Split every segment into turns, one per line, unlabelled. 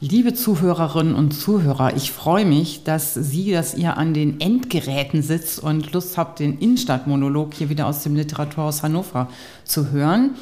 Liebe Zuhörerinnen und Zuhörer, ich freue mich, dass Sie, dass ihr an den Endgeräten sitzt und Lust habt, den Innenstadtmonolog hier wieder aus dem Literaturhaus Hannover zu hören.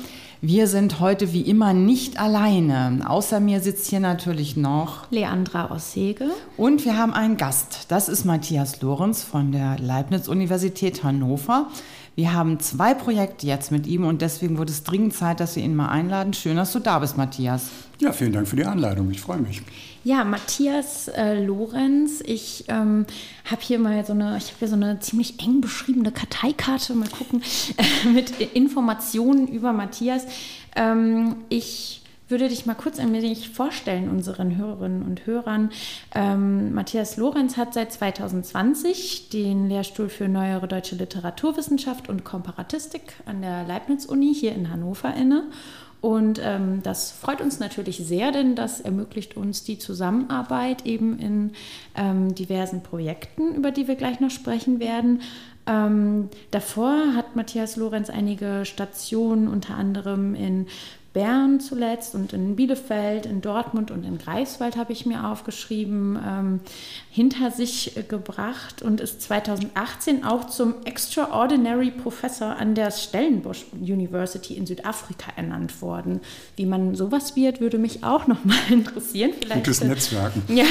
Wir sind heute wie immer nicht alleine. Außer mir sitzt hier natürlich noch
Leandra Ossege.
Und wir haben einen Gast. Das ist Matthias Lorenz von der Leibniz-Universität Hannover. Wir haben zwei Projekte jetzt mit ihm und deswegen wurde es dringend Zeit, dass wir ihn mal einladen. Schön, dass du da bist, Matthias.
Ja, vielen Dank für die Einladung. Ich freue mich.
Ja, Matthias äh, Lorenz. Ich ähm, habe hier mal so eine, ich habe hier so eine ziemlich eng beschriebene Karteikarte. Mal gucken äh, mit Informationen über Matthias. Ähm, ich würde dich mal kurz ein wenig vorstellen, unseren Hörerinnen und Hörern. Ähm, Matthias Lorenz hat seit 2020 den Lehrstuhl für neuere deutsche Literaturwissenschaft und Komparatistik an der Leibniz-Uni hier in Hannover inne. Und ähm, das freut uns natürlich sehr, denn das ermöglicht uns die Zusammenarbeit eben in ähm, diversen Projekten, über die wir gleich noch sprechen werden. Ähm, davor hat Matthias Lorenz einige Stationen unter anderem in Bern zuletzt und in Bielefeld, in Dortmund und in Greifswald habe ich mir aufgeschrieben, ähm, hinter sich gebracht und ist 2018 auch zum Extraordinary Professor an der Stellenbosch University in Südafrika ernannt worden. Wie man sowas wird, würde mich auch noch mal interessieren.
Vielleicht, Gutes Netzwerken.
Ja,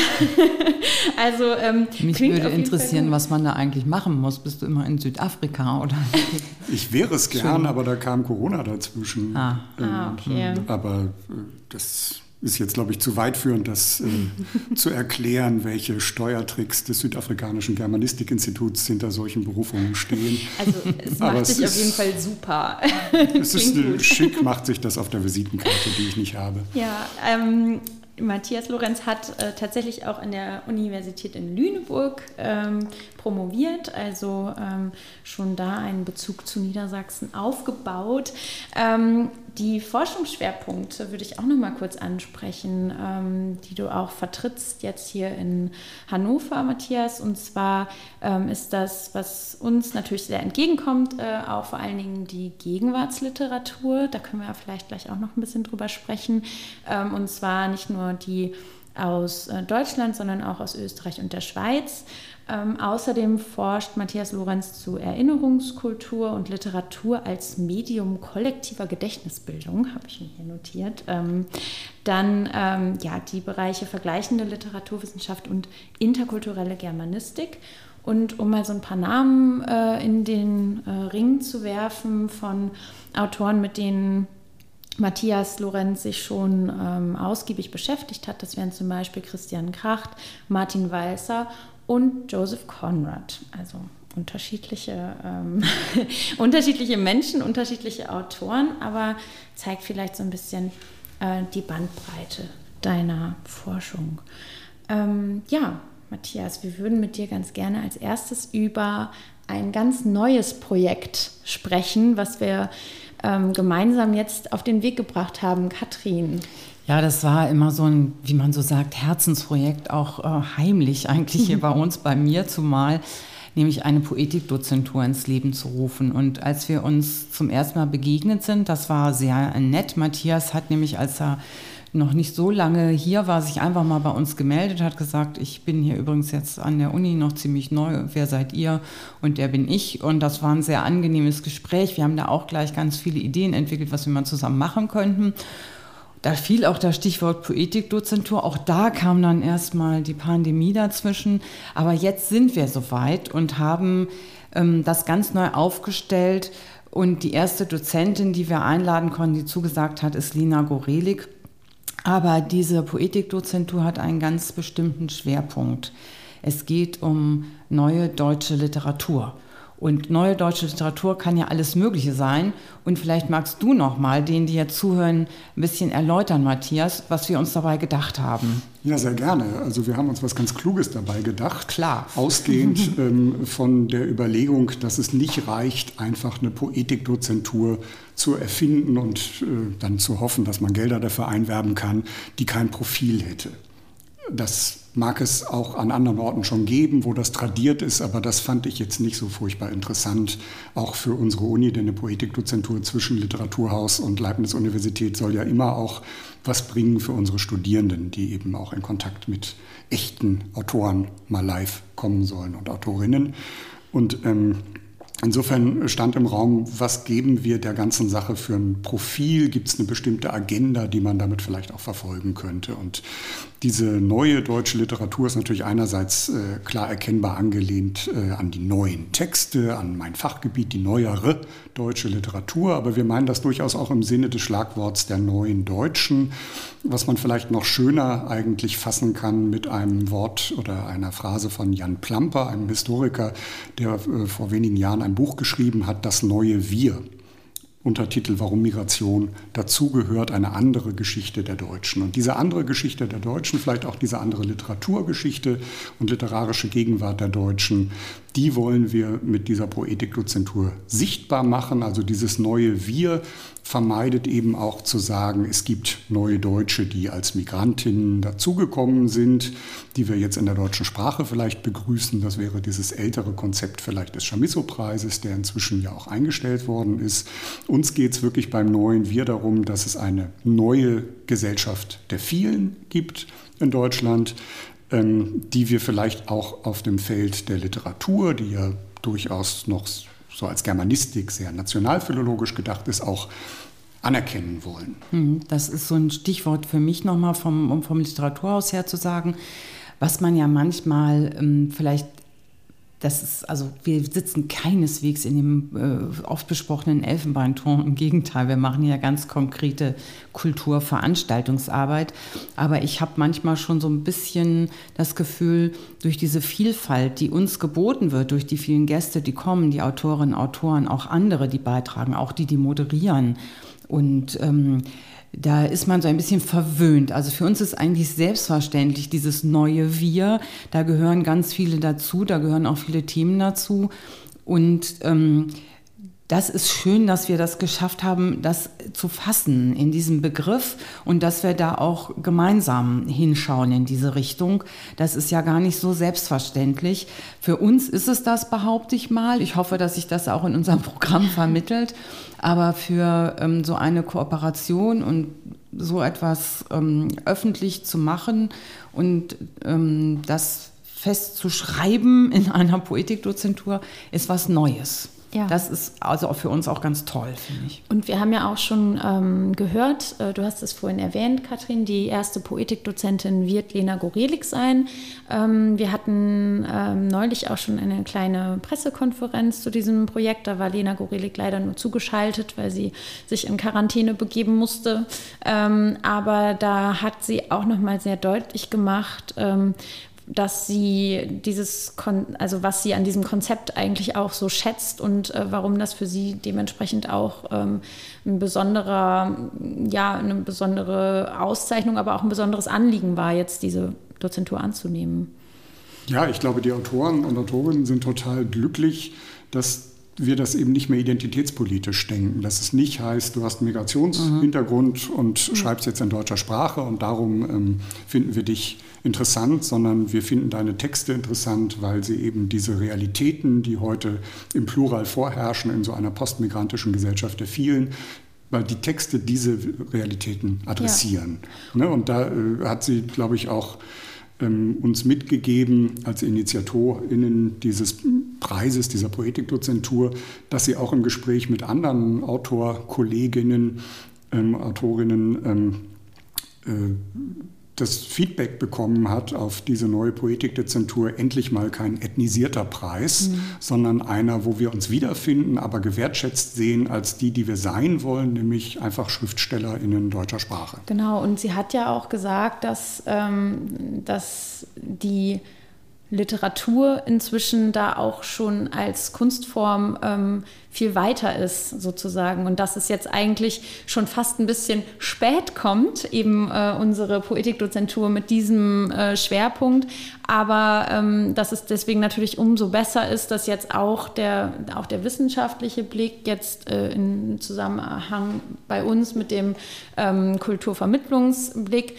also ähm,
mich würde interessieren, was man da eigentlich machen muss. Bist du immer in Südafrika oder?
ich wäre es gern, aber da kam Corona dazwischen.
Ah, ah okay.
Okay. Aber äh, das ist jetzt, glaube ich, zu weitführend, das äh, zu erklären, welche Steuertricks des südafrikanischen Germanistikinstituts hinter solchen Berufungen stehen.
Also es macht Aber sich auf jeden Fall super.
es ist schick, macht sich das auf der Visitenkarte, die ich nicht habe.
Ja, ähm, Matthias Lorenz hat äh, tatsächlich auch an der Universität in Lüneburg ähm, promoviert, also ähm, schon da einen Bezug zu Niedersachsen aufgebaut. Ähm, die Forschungsschwerpunkte würde ich auch noch mal kurz ansprechen, ähm, die du auch vertrittst jetzt hier in Hannover, Matthias. Und zwar ähm, ist das, was uns natürlich sehr entgegenkommt, äh, auch vor allen Dingen die Gegenwartsliteratur. Da können wir ja vielleicht gleich auch noch ein bisschen drüber sprechen. Ähm, und zwar nicht nur die aus äh, Deutschland, sondern auch aus Österreich und der Schweiz. Ähm, außerdem forscht Matthias Lorenz zu Erinnerungskultur und Literatur als Medium kollektiver Gedächtnisbildung, habe ich mir hier notiert. Ähm, dann ähm, ja, die Bereiche vergleichende Literaturwissenschaft und interkulturelle Germanistik. Und um mal so ein paar Namen äh, in den äh, Ring zu werfen von Autoren, mit denen Matthias Lorenz sich schon ähm, ausgiebig beschäftigt hat. Das wären zum Beispiel Christian Kracht, Martin Walser und Joseph Conrad. Also unterschiedliche, ähm, unterschiedliche Menschen, unterschiedliche Autoren, aber zeigt vielleicht so ein bisschen äh, die Bandbreite deiner Forschung. Ähm, ja, Matthias, wir würden mit dir ganz gerne als erstes über ein ganz neues Projekt sprechen, was wir ähm, gemeinsam jetzt auf den Weg gebracht haben. Katrin.
Ja, das war immer so ein, wie man so sagt, Herzensprojekt, auch äh, heimlich eigentlich hier bei uns, bei mir zumal, nämlich eine Poetikdozentur ins Leben zu rufen. Und als wir uns zum ersten Mal begegnet sind, das war sehr nett. Matthias hat nämlich, als er noch nicht so lange hier war, sich einfach mal bei uns gemeldet, hat gesagt, ich bin hier übrigens jetzt an der Uni noch ziemlich neu, wer seid ihr? Und der bin ich. Und das war ein sehr angenehmes Gespräch. Wir haben da auch gleich ganz viele Ideen entwickelt, was wir mal zusammen machen könnten. Da fiel auch das Stichwort Poetikdozentur. Auch da kam dann erstmal die Pandemie dazwischen. Aber jetzt sind wir soweit und haben ähm, das ganz neu aufgestellt. Und die erste Dozentin, die wir einladen konnten, die zugesagt hat, ist Lina Gorelik. Aber diese Poetikdozentur hat einen ganz bestimmten Schwerpunkt. Es geht um neue deutsche Literatur. Und neue deutsche Literatur kann ja alles Mögliche sein. Und vielleicht magst du noch mal, denen, die jetzt zuhören, ein bisschen erläutern, Matthias, was wir uns dabei gedacht haben.
Ja, sehr gerne. Also wir haben uns was ganz Kluges dabei gedacht.
Klar.
Ausgehend ähm, von der Überlegung, dass es nicht reicht, einfach eine Poetikdozentur zu erfinden und äh, dann zu hoffen, dass man Gelder dafür einwerben kann, die kein Profil hätte. Das mag es auch an anderen Orten schon geben, wo das tradiert ist, aber das fand ich jetzt nicht so furchtbar interessant, auch für unsere Uni, denn eine Poetikdozentur zwischen Literaturhaus und Leibniz-Universität soll ja immer auch was bringen für unsere Studierenden, die eben auch in Kontakt mit echten Autoren mal live kommen sollen und Autorinnen. Und ähm, Insofern stand im Raum, was geben wir der ganzen Sache für ein Profil? Gibt es eine bestimmte Agenda, die man damit vielleicht auch verfolgen könnte? Und diese neue deutsche Literatur ist natürlich einerseits äh, klar erkennbar angelehnt äh, an die neuen Texte, an mein Fachgebiet, die neuere deutsche Literatur, aber wir meinen das durchaus auch im Sinne des Schlagworts der neuen Deutschen, was man vielleicht noch schöner eigentlich fassen kann mit einem Wort oder einer Phrase von Jan Plamper, einem Historiker, der äh, vor wenigen Jahren ein Buch geschrieben hat, Das neue Wir. Untertitel Warum Migration dazugehört, eine andere Geschichte der Deutschen. Und diese andere Geschichte der Deutschen, vielleicht auch diese andere Literaturgeschichte und literarische Gegenwart der Deutschen, die wollen wir mit dieser Poetikdozentur sichtbar machen. Also dieses neue Wir vermeidet eben auch zu sagen, es gibt neue Deutsche, die als Migrantinnen dazugekommen sind, die wir jetzt in der deutschen Sprache vielleicht begrüßen. Das wäre dieses ältere Konzept vielleicht des Chamisso-Preises, der inzwischen ja auch eingestellt worden ist. Uns geht es wirklich beim neuen Wir darum, dass es eine neue Gesellschaft der vielen gibt in Deutschland, ähm, die wir vielleicht auch auf dem Feld der Literatur, die ja durchaus noch so als Germanistik sehr nationalphilologisch gedacht ist, auch anerkennen wollen.
Hm, das ist so ein Stichwort für mich nochmal vom, um vom Literaturhaus her zu sagen, was man ja manchmal ähm, vielleicht das ist, also wir sitzen keineswegs in dem äh, oft besprochenen Elfenbeinturm. Im Gegenteil, wir machen ja ganz konkrete Kulturveranstaltungsarbeit. Aber ich habe manchmal schon so ein bisschen das Gefühl, durch diese Vielfalt, die uns geboten wird, durch die vielen Gäste, die kommen, die Autorinnen, Autoren, auch andere, die beitragen, auch die, die moderieren. Und ähm, da ist man so ein bisschen verwöhnt. Also für uns ist eigentlich selbstverständlich dieses neue Wir. Da gehören ganz viele dazu, da gehören auch viele Themen dazu. Und ähm, das ist schön, dass wir das geschafft haben, das zu fassen in diesem Begriff und dass wir da auch gemeinsam hinschauen in diese Richtung. Das ist ja gar nicht so selbstverständlich. Für uns ist es das, behaupte ich mal. Ich hoffe, dass sich das auch in unserem Programm vermittelt. Aber für ähm, so eine Kooperation und so etwas ähm, öffentlich zu machen und ähm, das festzuschreiben in einer Poetikdozentur ist was Neues. Ja. Das ist also auch für uns auch ganz toll, finde ich.
Und wir haben ja auch schon ähm, gehört, äh, du hast es vorhin erwähnt, Katrin, die erste Poetikdozentin wird Lena Gorelik sein. Ähm, wir hatten ähm, neulich auch schon eine kleine Pressekonferenz zu diesem Projekt. Da war Lena Gorelik leider nur zugeschaltet, weil sie sich in Quarantäne begeben musste. Ähm, aber da hat sie auch noch mal sehr deutlich gemacht, ähm, dass sie dieses, Kon also was sie an diesem Konzept eigentlich auch so schätzt und äh, warum das für sie dementsprechend auch ähm, ein besonderer, ja, eine besondere Auszeichnung, aber auch ein besonderes Anliegen war, jetzt diese Dozentur anzunehmen.
Ja, ich glaube, die Autoren und Autorinnen sind total glücklich, dass wir das eben nicht mehr identitätspolitisch denken. Dass es nicht heißt, du hast einen Migrationshintergrund mhm. und schreibst jetzt in deutscher Sprache und darum ähm, finden wir dich interessant, sondern wir finden deine Texte interessant, weil sie eben diese Realitäten, die heute im Plural vorherrschen in so einer postmigrantischen Gesellschaft der vielen, weil die Texte diese Realitäten adressieren. Ja. Ne? Und da äh, hat sie, glaube ich, auch ähm, uns mitgegeben als InitiatorInnen dieses Preises, dieser Poetikdozentur, dass sie auch im Gespräch mit anderen Autorkolleginnen, ähm, Autorinnen ähm, äh, das Feedback bekommen hat auf diese neue Poetikdezentur, endlich mal kein ethnisierter Preis, mhm. sondern einer, wo wir uns wiederfinden, aber gewertschätzt sehen als die, die wir sein wollen, nämlich einfach SchriftstellerInnen deutscher Sprache.
Genau, und sie hat ja auch gesagt, dass, ähm, dass die Literatur inzwischen da auch schon als Kunstform ähm, viel weiter ist, sozusagen. Und dass es jetzt eigentlich schon fast ein bisschen spät kommt, eben äh, unsere Poetikdozentur mit diesem äh, Schwerpunkt. Aber ähm, dass es deswegen natürlich umso besser ist, dass jetzt auch der, auch der wissenschaftliche Blick jetzt äh, in Zusammenhang bei uns mit dem ähm, Kulturvermittlungsblick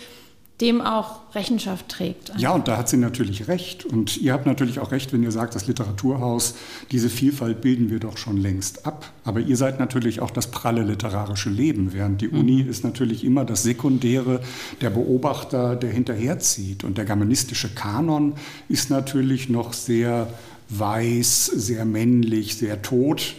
dem auch Rechenschaft trägt.
Ja, und da hat sie natürlich recht. Und ihr habt natürlich auch recht, wenn ihr sagt, das Literaturhaus, diese Vielfalt bilden wir doch schon längst ab. Aber ihr seid natürlich auch das pralle literarische Leben, während die Uni mhm. ist natürlich immer das Sekundäre, der Beobachter, der hinterherzieht. Und der germanistische Kanon ist natürlich noch sehr weiß, sehr männlich, sehr tot.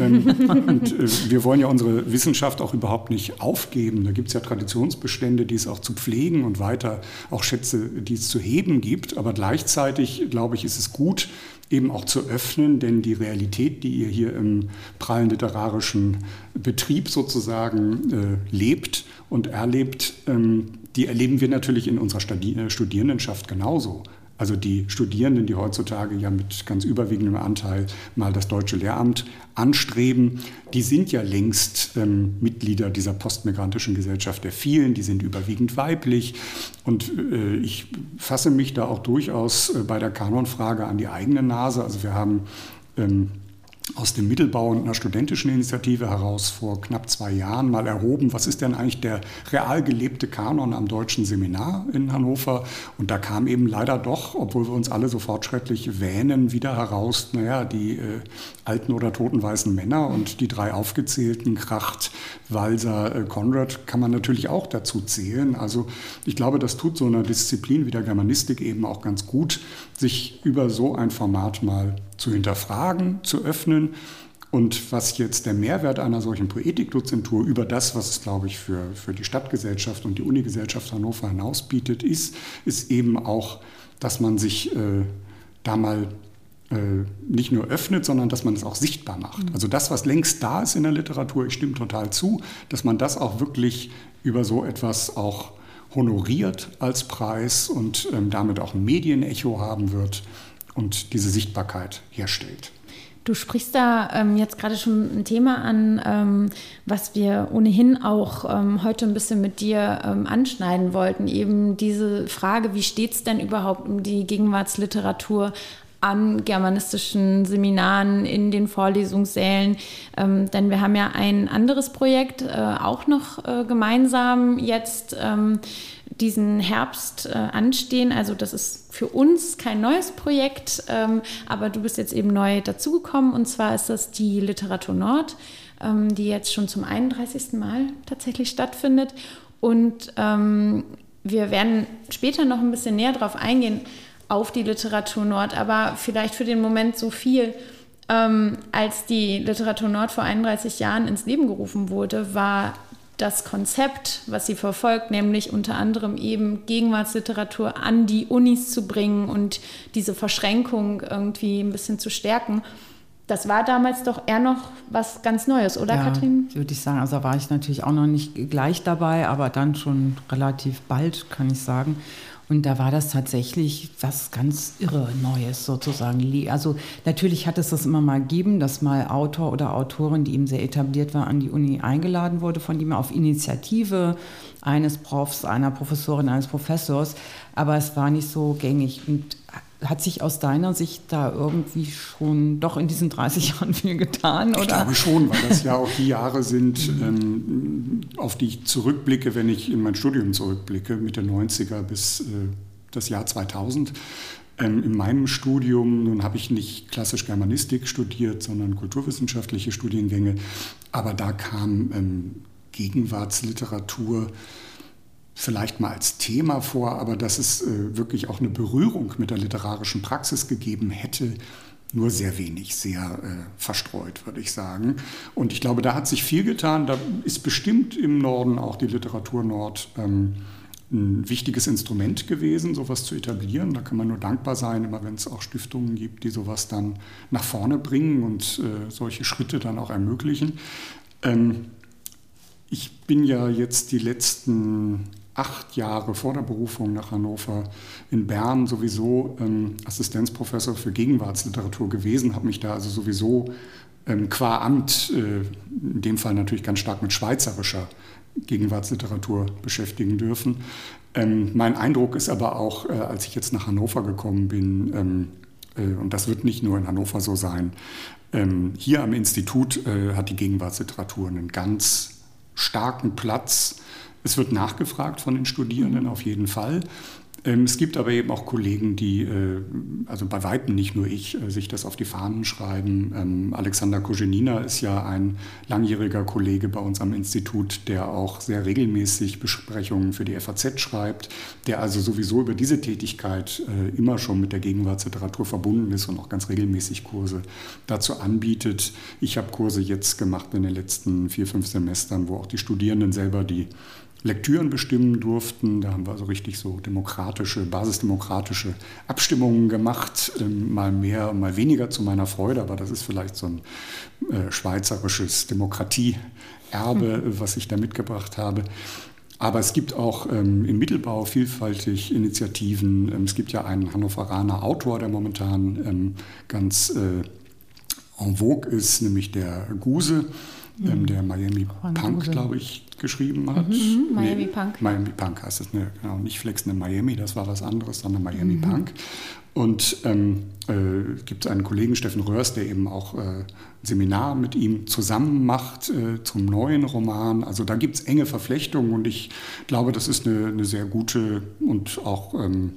Ähm, und äh, wir wollen ja unsere Wissenschaft auch überhaupt nicht aufgeben. Da gibt es ja Traditionsbestände, die es auch zu pflegen und weiter auch Schätze, die es zu heben gibt. Aber gleichzeitig, glaube ich, ist es gut, eben auch zu öffnen, denn die Realität, die ihr hier im prallen literarischen Betrieb sozusagen äh, lebt und erlebt, ähm, die erleben wir natürlich in unserer äh, Studierendenschaft genauso. Also die Studierenden, die heutzutage ja mit ganz überwiegendem Anteil mal das deutsche Lehramt anstreben, die sind ja längst ähm, Mitglieder dieser postmigrantischen Gesellschaft der vielen, die sind überwiegend weiblich. Und äh, ich fasse mich da auch durchaus äh, bei der Kanonfrage an die eigene Nase. Also wir haben ähm, aus dem Mittelbau und einer studentischen Initiative heraus vor knapp zwei Jahren mal erhoben, was ist denn eigentlich der real gelebte Kanon am deutschen Seminar in Hannover? Und da kam eben leider doch, obwohl wir uns alle so fortschrittlich wähnen, wieder heraus, naja, die äh, alten oder toten weißen Männer und die drei aufgezählten, Kracht, Walser, äh, Conrad, kann man natürlich auch dazu zählen. Also ich glaube, das tut so einer Disziplin wie der Germanistik eben auch ganz gut, sich über so ein Format mal zu hinterfragen, zu öffnen. Und was jetzt der Mehrwert einer solchen Poetikdozentur über das, was es, glaube ich, für, für die Stadtgesellschaft und die Unigesellschaft Hannover hinaus bietet, ist, ist eben auch, dass man sich äh, da mal äh, nicht nur öffnet, sondern dass man es auch sichtbar macht. Mhm. Also das, was längst da ist in der Literatur, ich stimme total zu, dass man das auch wirklich über so etwas auch honoriert als Preis und ähm, damit auch ein Medienecho haben wird und diese Sichtbarkeit herstellt.
Du sprichst da ähm, jetzt gerade schon ein Thema an, ähm, was wir ohnehin auch ähm, heute ein bisschen mit dir ähm, anschneiden wollten. Eben diese Frage, wie steht es denn überhaupt um die Gegenwartsliteratur an germanistischen Seminaren in den Vorlesungssälen. Ähm, denn wir haben ja ein anderes Projekt äh, auch noch äh, gemeinsam jetzt ähm, diesen Herbst äh, anstehen. Also das ist für uns kein neues Projekt, ähm, aber du bist jetzt eben neu dazugekommen und zwar ist das die Literatur Nord, ähm, die jetzt schon zum 31. Mal tatsächlich stattfindet. Und ähm, wir werden später noch ein bisschen näher darauf eingehen, auf die Literatur Nord, aber vielleicht für den Moment so viel. Ähm, als die Literatur Nord vor 31 Jahren ins Leben gerufen wurde, war das Konzept, was sie verfolgt, nämlich unter anderem eben Gegenwartsliteratur an die Unis zu bringen und diese Verschränkung irgendwie ein bisschen zu stärken. Das war damals doch eher noch was ganz Neues, oder
ja,
Katrin?
Würde ich sagen. Also da war ich natürlich auch noch nicht gleich dabei, aber dann schon relativ bald, kann ich sagen. Und da war das tatsächlich was ganz irre Neues sozusagen. Also natürlich hat es das immer mal gegeben, dass mal Autor oder Autorin, die eben sehr etabliert war, an die Uni eingeladen wurde, von dem auf Initiative eines Profs, einer Professorin, eines Professors. Aber es war nicht so gängig. Und hat sich aus deiner Sicht da irgendwie schon doch in diesen 30 Jahren viel getan? Oder?
Ich glaube schon, weil das ja auch die Jahre sind, ähm, auf die ich zurückblicke, wenn ich in mein Studium zurückblicke, Mitte 90er bis äh, das Jahr 2000. Ähm, in meinem Studium, nun habe ich nicht klassisch Germanistik studiert, sondern kulturwissenschaftliche Studiengänge, aber da kam ähm, Gegenwartsliteratur vielleicht mal als Thema vor, aber dass es äh, wirklich auch eine Berührung mit der literarischen Praxis gegeben hätte, nur sehr wenig, sehr äh, verstreut, würde ich sagen. Und ich glaube, da hat sich viel getan. Da ist bestimmt im Norden auch die Literatur Nord ähm, ein wichtiges Instrument gewesen, sowas zu etablieren. Da kann man nur dankbar sein, immer wenn es auch Stiftungen gibt, die sowas dann nach vorne bringen und äh, solche Schritte dann auch ermöglichen. Ähm, ich bin ja jetzt die letzten acht Jahre vor der Berufung nach Hannover in Bern sowieso ähm, Assistenzprofessor für Gegenwartsliteratur gewesen, habe mich da also sowieso ähm, qua Amt, äh, in dem Fall natürlich ganz stark mit schweizerischer Gegenwartsliteratur beschäftigen dürfen. Ähm, mein Eindruck ist aber auch, äh, als ich jetzt nach Hannover gekommen bin, ähm, äh, und das wird nicht nur in Hannover so sein, ähm, hier am Institut äh, hat die Gegenwartsliteratur einen ganz starken Platz Es wird nachgefragt von den Studierenden auf jeden Fall. Ähm, es gibt aber eben auch Kollegen, die, äh, also bei Weitem nicht nur ich, äh, sich das auf die Fahnen schreiben. Ähm, Alexander Koženina ist ja ein langjähriger Kollege bei uns am Institut, der auch sehr regelmäßig Besprechungen für die FAZ schreibt, der also sowieso über diese Tätigkeit äh, immer schon mit der Gegenwartsliteratur verbunden ist und auch ganz regelmäßig Kurse dazu anbietet. Ich habe Kurse jetzt gemacht in den letzten vier, fünf Semestern, wo auch die Studierenden selber die Lektüren bestimmen durften. Da haben wir also richtig so demokratische, basisdemokratische Abstimmungen gemacht, ähm, mal mehr, mal weniger zu meiner Freude, aber das ist vielleicht so ein äh, schweizerisches Demokratieerbe, mhm. was ich da mitgebracht habe. Aber es gibt auch ähm, im Mittelbau vielfältig Initiativen. Ähm, es gibt ja einen Hannoveraner Autor, der momentan ähm, ganz äh, en vogue ist, nämlich der Guse, ähm, mhm. der Miami Punk, glaube ich, geschrieben hat.
Mhm, Miami nee, Punk.
Miami Punk heißt es, ne, genau, nicht Flexende Miami, das war was anderes, sondern Miami mhm. Punk. Und ähm, äh, gibt es einen Kollegen, Steffen Röhrs, der eben auch äh, ein Seminar mit ihm zusammen macht äh, zum neuen Roman. Also da gibt es enge Verflechtungen und ich glaube, das ist eine, eine sehr gute und auch ähm,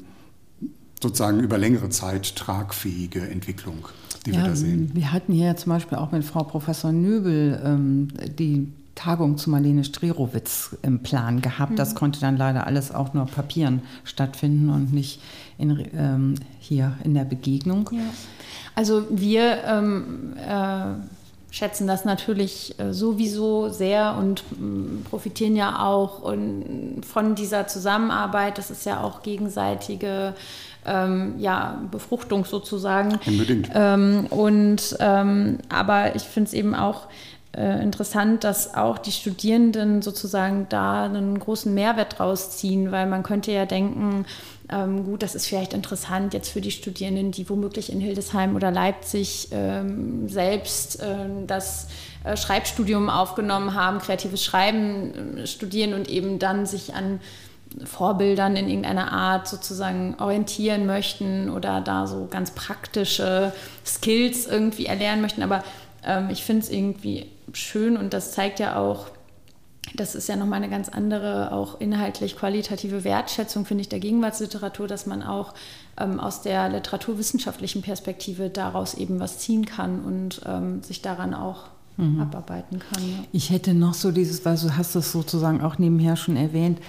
sozusagen über längere Zeit tragfähige Entwicklung, die ja, wir da sehen.
Wir hatten hier zum Beispiel auch mit Frau Professor Nöbel ähm, die Tagung zu Marlene Strerowitz im Plan gehabt. Mhm. Das konnte dann leider alles auch nur Papieren stattfinden und nicht in, ähm, hier in der Begegnung. Ja.
Also wir ähm, äh, schätzen das natürlich äh, sowieso sehr und äh, profitieren ja auch von dieser Zusammenarbeit. Das ist ja auch gegenseitige ähm, ja, Befruchtung sozusagen.
Unbedingt.
Ähm, und ähm, aber ich finde es eben auch äh, interessant, dass auch die Studierenden sozusagen da einen großen Mehrwert draus ziehen, weil man könnte ja denken, ähm, gut, das ist vielleicht interessant jetzt für die Studierenden, die womöglich in Hildesheim oder Leipzig ähm, selbst äh, das äh, Schreibstudium aufgenommen haben, kreatives Schreiben äh, studieren und eben dann sich an Vorbildern in irgendeiner Art sozusagen orientieren möchten oder da so ganz praktische Skills irgendwie erlernen möchten. Aber ähm, ich finde es irgendwie schön und das zeigt ja auch, das ist ja nochmal eine ganz andere, auch inhaltlich qualitative Wertschätzung, finde ich, der Gegenwartsliteratur, dass man auch ähm, aus der literaturwissenschaftlichen Perspektive daraus eben was ziehen kann und ähm, sich daran auch mhm. abarbeiten kann. Ja.
Ich hätte noch so dieses, weil du hast das sozusagen auch nebenher schon erwähnt,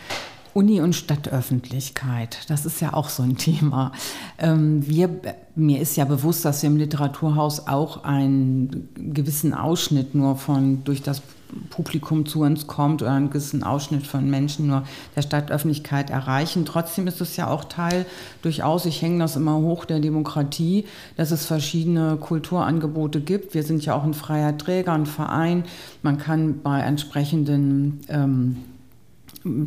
Uni und Stadtöffentlichkeit, das ist ja auch so ein Thema. Ähm, wir, mir ist ja bewusst, dass wir im Literaturhaus auch einen gewissen Ausschnitt nur von durch das Publikum zu uns kommt oder einen gewissen Ausschnitt von Menschen nur der Stadtöffentlichkeit erreichen. Trotzdem ist es ja auch Teil durchaus, ich hänge das immer hoch, der Demokratie, dass es verschiedene Kulturangebote gibt. Wir sind ja auch ein freier Träger, ein Verein. Man kann bei entsprechenden ähm,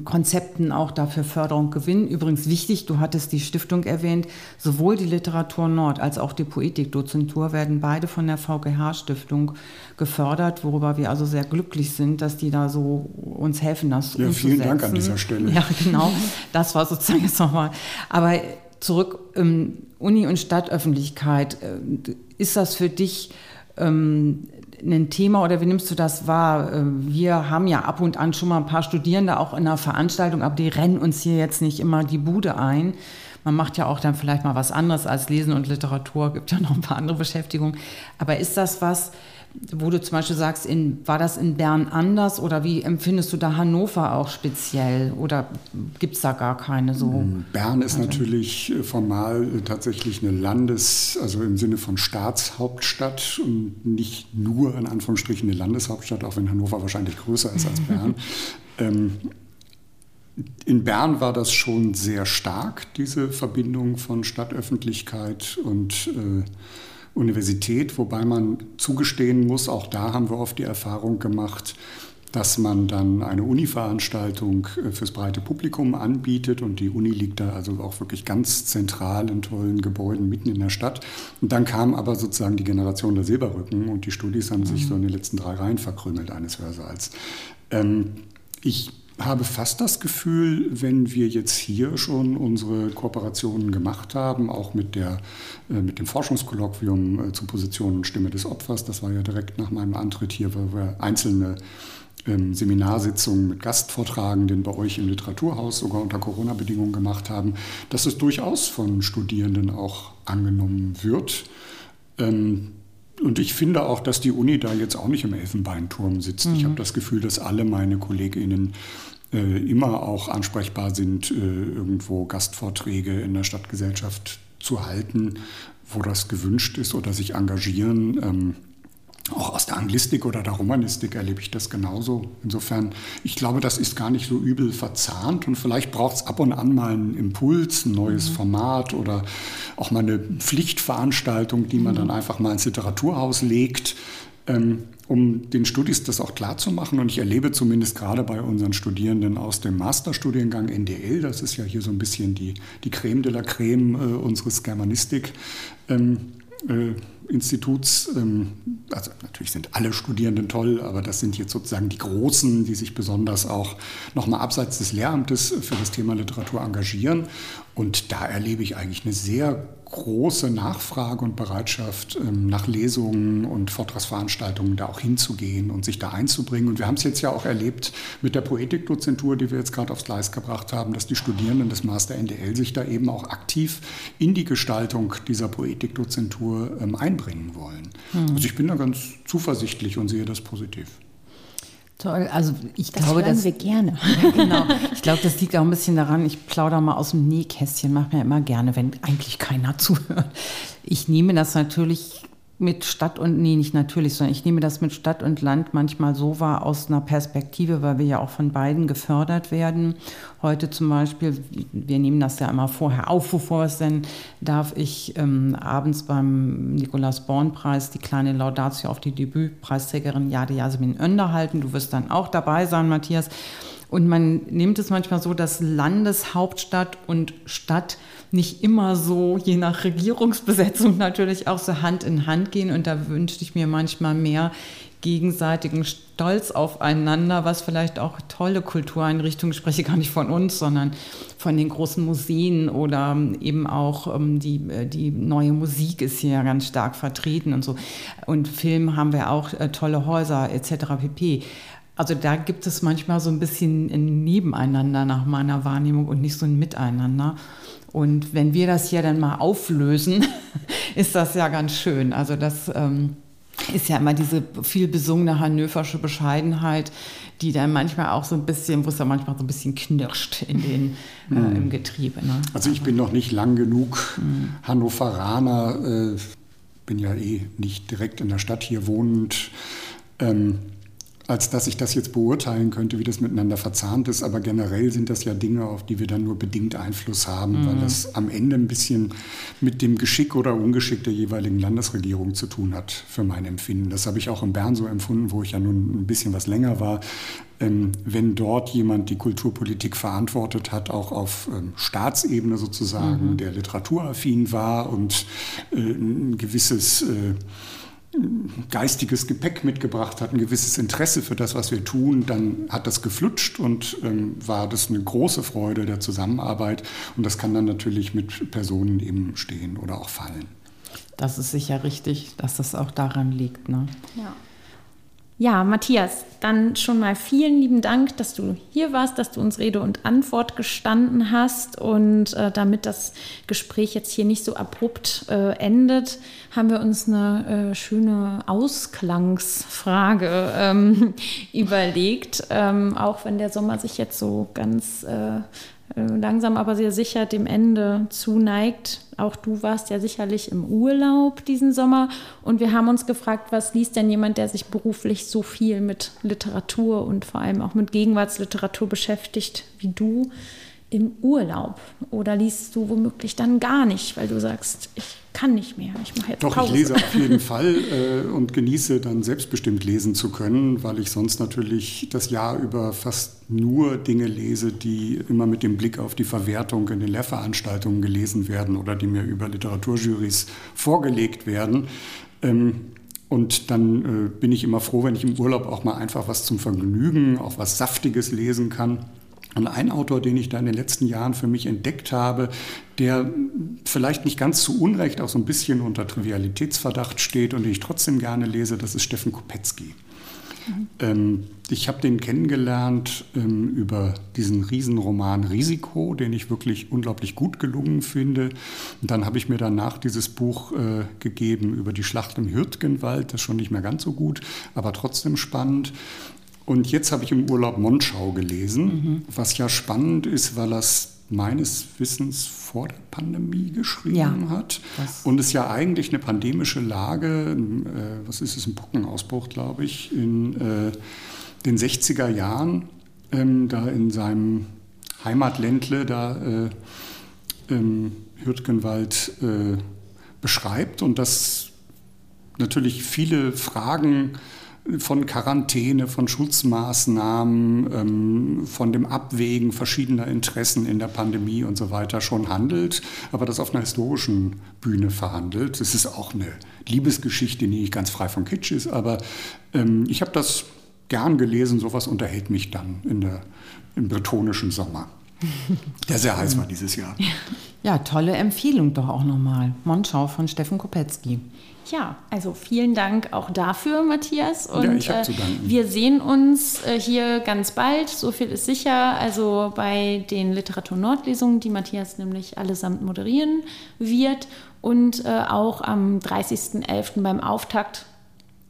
Konzepten auch dafür Förderung gewinnen. Übrigens wichtig, du hattest die Stiftung erwähnt, sowohl die Literatur Nord als auch die Poetikdozentur werden beide von der VGH-Stiftung gefördert, worüber wir also sehr glücklich sind, dass die da so uns helfen, das
ja, umzusetzen. Vielen Dank an dieser Stelle.
Ja, genau. Das war sozusagen jetzt nochmal. Aber zurück, ähm, Uni und Stadtöffentlichkeit, äh, ist das für dich ähm, ein Thema oder wie nimmst du das wahr? Äh, wir haben ja ab und an schon mal ein paar Studierende auch in einer Veranstaltung, aber die rennen uns hier jetzt nicht immer die Bude ein. Man macht ja auch dann vielleicht mal was anderes als Lesen und Literatur, gibt ja noch ein paar andere Beschäftigungen. Aber ist das was, wo du zum Beispiel sagst, in, war das in Bern anders oder wie empfindest du da Hannover auch speziell oder gibt es da gar keine so? Mm,
Bern ist also. natürlich formal tatsächlich eine Landes-, also im Sinne von Staatshauptstadt und nicht nur in Anführungsstrichen eine Landeshauptstadt, auch wenn Hannover wahrscheinlich größer ist als Bern. ähm, in Bern war das schon sehr stark, diese Verbindung von Stadtöffentlichkeit und äh, Universität, wobei man zugestehen muss, auch da haben wir oft die Erfahrung gemacht, dass man dann eine Uni-Veranstaltung äh, fürs breite Publikum anbietet und die Uni liegt da also auch wirklich ganz zentral in tollen Gebäuden mitten in der Stadt. Und dann kam aber sozusagen die Generation der Silberrücken und die Studis haben sich mhm. so in den letzten drei Reihen verkrümelt eines Hörsaals. Ähm, ich habe fast das Gefühl, wenn wir jetzt hier schon unsere Kooperationen gemacht haben, auch mit, der, äh, mit dem Forschungskolloquium äh, zu Positionen Stimme des Opfers, das war ja direkt nach meinem Antritt hier, wo wir einzelne ähm, Seminarsitzungen mit Gastvortragenden bei euch im Literaturhaus sogar unter Corona-Bedingungen gemacht haben, dass es durchaus von Studierenden auch angenommen wird. Ähm, und ich finde auch, dass die Uni da jetzt auch nicht im Elfenbeinturm sitzt. Mhm. Ich habe das Gefühl, dass alle meine KollegInnen äh, immer auch ansprechbar sind, äh, irgendwo Gastvorträge in der Stadtgesellschaft zu halten, wo das gewünscht ist oder sich engagieren. Ähm, auch aus der Anglistik oder der Romanistik erlebe ich das genauso. Insofern, ich glaube, das ist gar nicht so übel verzahnt und vielleicht braucht es ab und an mal einen Impuls, ein neues mhm. Format oder auch mal eine Pflichtveranstaltung, die man mhm. dann einfach mal ins Literaturhaus legt, ähm, um den Studis das auch klar zu machen. Und ich erlebe zumindest gerade bei unseren Studierenden aus dem Masterstudiengang NDL, das ist ja hier so ein bisschen die, die Creme de la Creme äh, unseres Germanistik. Ähm, äh, Instituts, ähm, also natürlich sind alle Studierenden toll, aber das sind jetzt sozusagen die Großen, die sich besonders auch nochmal abseits des Lehramtes für das Thema Literatur engagieren. Und da erlebe ich eigentlich eine sehr große Nachfrage und Bereitschaft, ähm, nach Lesungen und Vortragsveranstaltungen da auch hinzugehen und sich da einzubringen. Und wir haben es jetzt ja auch erlebt mit der Poetikdozentur, die wir jetzt gerade aufs Gleis gebracht haben, dass die Studierenden des Master NDL sich da eben auch aktiv in die Gestaltung dieser Poetikdozentur ähm, einbringen wollen. Mhm. Also ich bin da ganz zuversichtlich und sehe das positiv.
Toll, also ich
das
glaube,
das wir gerne.
Ja, genau. Ich glaube, das liegt auch ein bisschen daran, ich plaudere mal aus dem Nähkästchen, mache mir immer gerne, wenn eigentlich keiner zuhört. Ich nehme das natürlich mit Stadt und, nee, nicht natürlich, sondern ich nehme das mit Stadt und Land manchmal so wahr aus einer Perspektive, weil wir ja auch von beiden gefördert werden. Heute zum Beispiel, wir nehmen das ja immer vorher auf, wovor es denn darf ich ähm, abends beim Nikolaus-Born-Preis die kleine Laudatio auf die Debütpreisträgerin Jade Jasmin Önder halten. Du wirst dann auch dabei sein, Matthias. Und man nimmt es manchmal so, dass Landeshauptstadt und Stadt nicht immer so, je nach Regierungsbesetzung natürlich auch so Hand in Hand gehen. Und da wünschte ich mir manchmal mehr gegenseitigen Stolz aufeinander, was vielleicht auch tolle Kultureinrichtungen, ich spreche gar nicht von uns, sondern von den großen Museen oder eben auch ähm, die, äh, die neue Musik ist hier ganz stark vertreten und so. Und Film haben wir auch äh, tolle Häuser etc. pp. Also da gibt es manchmal so ein bisschen ein Nebeneinander nach meiner Wahrnehmung und nicht so ein Miteinander. Und wenn wir das hier dann mal auflösen, ist das ja ganz schön. Also das ähm, ist ja immer diese viel besungene hannoversche Bescheidenheit, die dann manchmal auch so ein bisschen, wo es ja manchmal so ein bisschen knirscht in den, äh, mhm. im Getriebe. Ne?
Also ich bin noch nicht lang genug mhm. Hannoveraner, äh, bin ja eh nicht direkt in der Stadt hier wohnend. Ähm, als dass ich das jetzt beurteilen könnte, wie das miteinander verzahnt ist. Aber generell sind das ja Dinge, auf die wir dann nur bedingt Einfluss haben, mhm. weil das am Ende ein bisschen mit dem Geschick oder Ungeschick der jeweiligen Landesregierung zu tun hat, für mein Empfinden. Das habe ich auch in Bern so empfunden, wo ich ja nun ein bisschen was länger war. Ähm, wenn dort jemand die Kulturpolitik verantwortet hat, auch auf ähm, Staatsebene sozusagen, mhm. der literaturaffin war und äh, ein gewisses äh, geistiges Gepäck mitgebracht hat, ein gewisses Interesse für das, was wir tun, dann hat das geflutscht und ähm, war das eine große Freude der Zusammenarbeit. Und das kann dann natürlich mit Personen eben stehen oder auch fallen.
Das ist sicher richtig, dass das auch daran liegt. Ne?
Ja. Ja, Matthias, dann schon mal vielen lieben Dank, dass du hier warst, dass du uns Rede und Antwort gestanden hast. Und äh, damit das Gespräch jetzt hier nicht so abrupt äh, endet, haben wir uns eine äh, schöne Ausklangsfrage ähm, überlegt. Ähm, auch wenn der Sommer sich jetzt so ganz äh, langsam aber sehr sicher dem Ende zuneigt. Auch du warst ja sicherlich im Urlaub diesen Sommer und wir haben uns gefragt, was liest denn jemand, der sich beruflich so viel mit Literatur und vor allem auch mit Gegenwartsliteratur beschäftigt wie du im Urlaub? Oder liest du womöglich dann gar nicht, weil du sagst, ich kann nicht mehr, ich mache jetzt
Doch,
Pause.
ich lese auf jeden Fall äh, und genieße dann selbstbestimmt lesen zu können, weil ich sonst natürlich das Jahr über fast nur Dinge lese, die immer mit dem Blick auf die Verwertung in den Lehrveranstaltungen gelesen werden oder die mir über Literaturjurys vorgelegt werden. Ähm, und dann äh, bin ich immer froh, wenn ich im Urlaub auch mal einfach was zum Vergnügen, auch was Saftiges lesen kann. Und ein Autor, den ich da in den letzten Jahren für mich entdeckt habe, der vielleicht nicht ganz zu Unrecht auch so ein bisschen unter Trivialitätsverdacht steht und den ich trotzdem gerne lese, das ist Steffen Kopetzky. Mhm. Ähm, ich habe den kennengelernt ähm, über diesen Riesenroman Risiko, den ich wirklich unglaublich gut gelungen finde. Und dann habe ich mir danach dieses Buch äh, gegeben über die Schlacht im Hürtgenwald. Das ist schon nicht mehr ganz so gut, aber trotzdem spannend. Und jetzt habe ich im Urlaub Monschau gelesen, mhm. was ja spannend ist, weil das meines Wissens vor der Pandemie geschrieben ja, hat. Und es ja eigentlich eine pandemische Lage, äh, was ist es, ein Pockenausbruch, glaube ich, in äh, den 60er Jahren, ähm, da in seinem Heimatländle, da äh, im Hürtgenwald äh, beschreibt und das natürlich viele Fragen von Quarantäne, von Schutzmaßnahmen, ähm, von dem Abwägen verschiedener Interessen in der Pandemie und so weiter schon handelt, aber das auf einer historischen Bühne verhandelt. Es ist auch eine Liebesgeschichte, die nicht ganz frei von Kitsch ist, aber ähm, ich habe das gern gelesen, sowas unterhält mich dann in der, im bretonischen Sommer. Der sehr heiß war dieses Jahr.
Ja, tolle Empfehlung doch auch nochmal. Monschau von Steffen Kopetzky.
Ja, also vielen Dank auch dafür, Matthias.
Und ja, ich habe äh, zu danken.
wir sehen uns äh, hier ganz bald, so viel ist sicher. Also bei den Literatur Nordlesungen, die Matthias nämlich allesamt moderieren wird. Und äh, auch am 30.11. beim Auftakt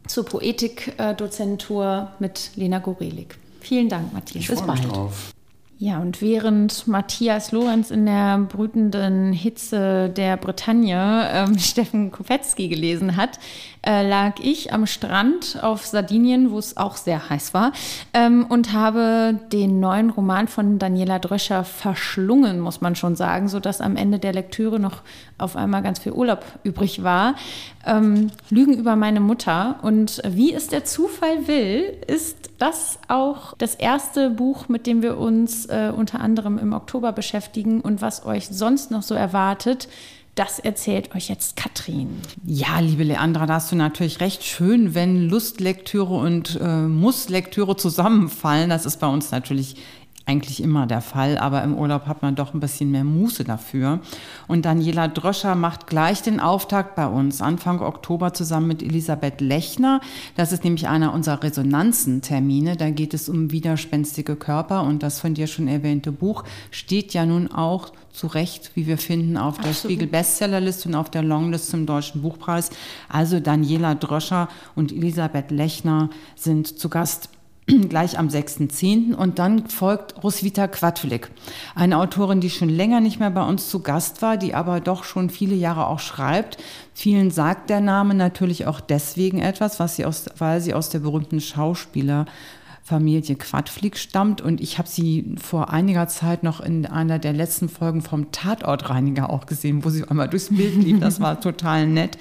zur Poetikdozentur mit Lena Gorelik. Vielen Dank, Matthias.
Ich Bis bald. Drauf.
Ja, und während Matthias Lorenz in der brütenden Hitze der Bretagne ähm, Steffen Kofetzky gelesen hat, äh, lag ich am Strand auf Sardinien, wo es auch sehr heiß war, ähm, und habe den neuen Roman von Daniela Dröscher verschlungen, muss man schon sagen, sodass am Ende der Lektüre noch auf einmal ganz viel Urlaub übrig war. Ähm, Lügen über meine Mutter. Und wie es der Zufall will, ist das auch das erste Buch, mit dem wir uns äh, unter anderem im Oktober beschäftigen und was euch sonst noch so erwartet. Das erzählt euch jetzt Katrin.
Ja, liebe Leandra, da hast du natürlich recht. Schön, wenn Lustlektüre und äh, Musslektüre zusammenfallen. Das ist bei uns natürlich eigentlich immer der Fall, aber im Urlaub hat man doch ein bisschen mehr Muße dafür. Und Daniela Dröscher macht gleich den Auftakt bei uns Anfang Oktober zusammen mit Elisabeth Lechner. Das ist nämlich einer unserer Resonanzentermine. Da geht es um widerspenstige Körper und das von dir schon erwähnte Buch steht ja nun auch zu Recht, wie wir finden, auf der Absolut. Spiegel Bestsellerliste und auf der Longlist zum Deutschen Buchpreis. Also Daniela Dröscher und Elisabeth Lechner sind zu Gast gleich am 6.10. Und dann folgt Roswitha Quadflick, eine Autorin, die schon länger nicht mehr bei uns zu Gast war, die aber doch schon viele Jahre auch schreibt. Vielen sagt der Name natürlich auch deswegen etwas, was sie aus, weil sie aus der berühmten Schauspieler Familie Quadflick stammt und ich habe sie vor einiger Zeit noch in einer der letzten Folgen vom Tatortreiniger auch gesehen, wo sie einmal durchs Bild lief. Das war total nett.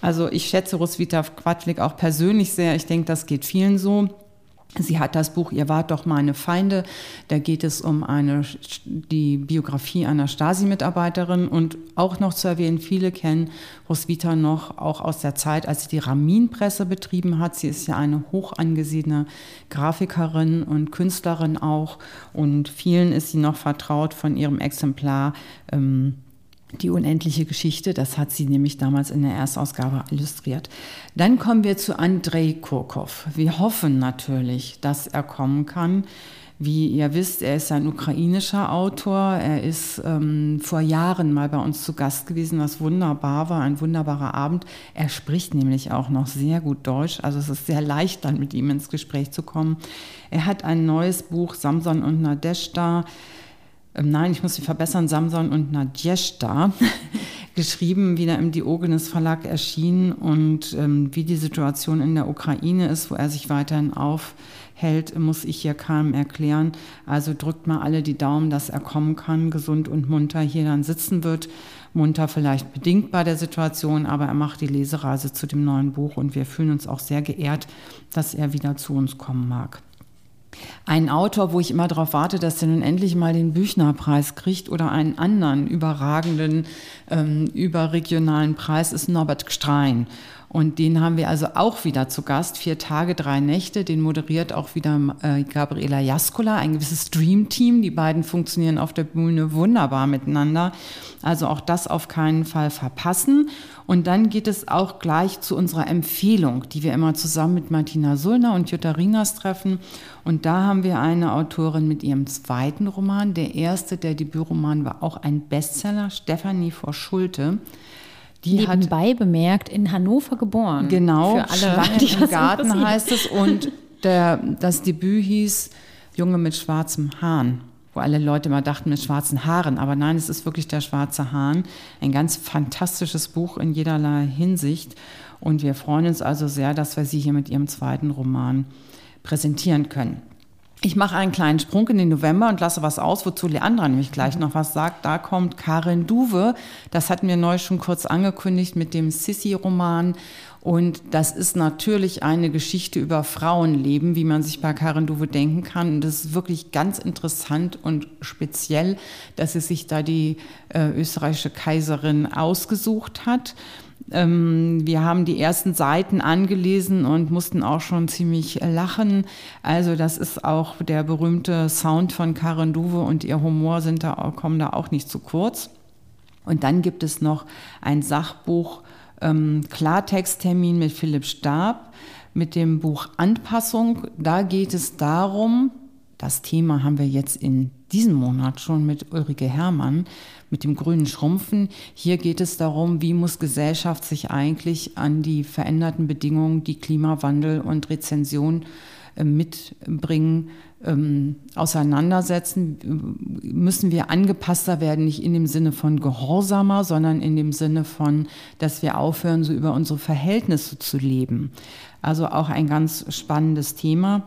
Also ich schätze Roswitha Quadflick auch persönlich sehr. Ich denke, das geht vielen so. Sie hat das Buch Ihr wart doch meine Feinde. Da geht es um eine, die Biografie einer Stasi-Mitarbeiterin und auch noch zu erwähnen, viele kennen Roswitha noch auch aus der Zeit, als sie die Ramin-Presse betrieben hat. Sie ist ja eine hoch angesehene Grafikerin und Künstlerin auch und vielen ist sie noch vertraut von ihrem Exemplar. Ähm, die unendliche Geschichte, das hat sie nämlich damals in der Erstausgabe illustriert. Dann kommen wir zu Andrei Kurkov. Wir hoffen natürlich, dass er kommen kann. Wie ihr wisst, er ist ein ukrainischer Autor. Er ist ähm, vor Jahren mal bei uns zu Gast gewesen, was wunderbar war, ein wunderbarer Abend. Er spricht nämlich auch noch sehr gut Deutsch, also es ist sehr leicht, dann mit ihm ins Gespräch zu kommen. Er hat ein neues Buch, Samson und Nadeshda, ähm, nein, ich muss sie verbessern, Samson und Nadjeshta, geschrieben, wieder im Diogenes Verlag erschienen und ähm, wie die Situation in der Ukraine ist, wo er sich weiterhin aufhält, muss ich hier keinem erklären. Also drückt mal alle die Daumen, dass er kommen kann, gesund und munter hier dann sitzen wird. Munter vielleicht bedingt bei der Situation, aber er macht die Lesereise zu dem neuen Buch und wir fühlen uns auch sehr geehrt, dass er wieder zu uns kommen mag. Ein Autor, wo ich immer darauf warte, dass er nun endlich mal den Büchnerpreis kriegt oder einen anderen überragenden ähm, überregionalen Preis, ist Norbert Gstrein. Und den haben wir also auch wieder zu Gast. Vier Tage, drei Nächte. Den moderiert auch wieder äh, Gabriela Jaskola, ein gewisses Dream-Team. Die beiden funktionieren auf der Bühne wunderbar miteinander. Also auch das auf keinen Fall verpassen. Und dann geht es auch gleich zu unserer Empfehlung, die wir immer zusammen mit Martina Sullner und Jutta Ringers treffen. Und da haben wir eine Autorin mit ihrem zweiten Roman. Der erste, der Debütroman, war auch ein Bestseller, Stefanie vor Schulte.
Die Nebenbei hat, bemerkt, in Hannover geboren.
Genau, für alle, Schlangen im Garten heißt es. Und der, das Debüt hieß Junge mit schwarzem Hahn, wo alle Leute immer dachten mit schwarzen Haaren. Aber nein, es ist wirklich der schwarze Hahn. Ein ganz fantastisches Buch in jederlei Hinsicht. Und wir freuen uns also sehr, dass wir Sie hier mit Ihrem zweiten Roman präsentieren können. Ich mache einen kleinen Sprung in den November und lasse was aus, wozu Leandra nämlich gleich noch was sagt. Da kommt Karin Duwe. Das hatten wir neu schon kurz angekündigt mit dem Sissi-Roman. Und das ist natürlich eine Geschichte über Frauenleben, wie man sich bei Karin Duwe denken kann. Und das ist wirklich ganz interessant und speziell, dass sie sich da die äh, österreichische Kaiserin ausgesucht hat. Ähm, wir haben die ersten Seiten angelesen und mussten auch schon ziemlich lachen. Also das ist auch der berühmte Sound von Karen Duwe und ihr Humor sind da, kommen da auch nicht zu kurz. Und dann gibt es noch ein Sachbuch ähm, Klartexttermin mit Philipp Stab mit dem Buch Anpassung. Da geht es darum, das Thema haben wir jetzt in diesem Monat schon mit Ulrike Herrmann, mit dem grünen Schrumpfen. Hier geht es darum, wie muss Gesellschaft sich eigentlich an die veränderten Bedingungen, die Klimawandel und Rezension äh, mitbringen, ähm, auseinandersetzen. Müssen wir angepasster werden, nicht in dem Sinne von gehorsamer, sondern in dem Sinne von, dass wir aufhören, so über unsere Verhältnisse zu leben. Also auch ein ganz spannendes Thema.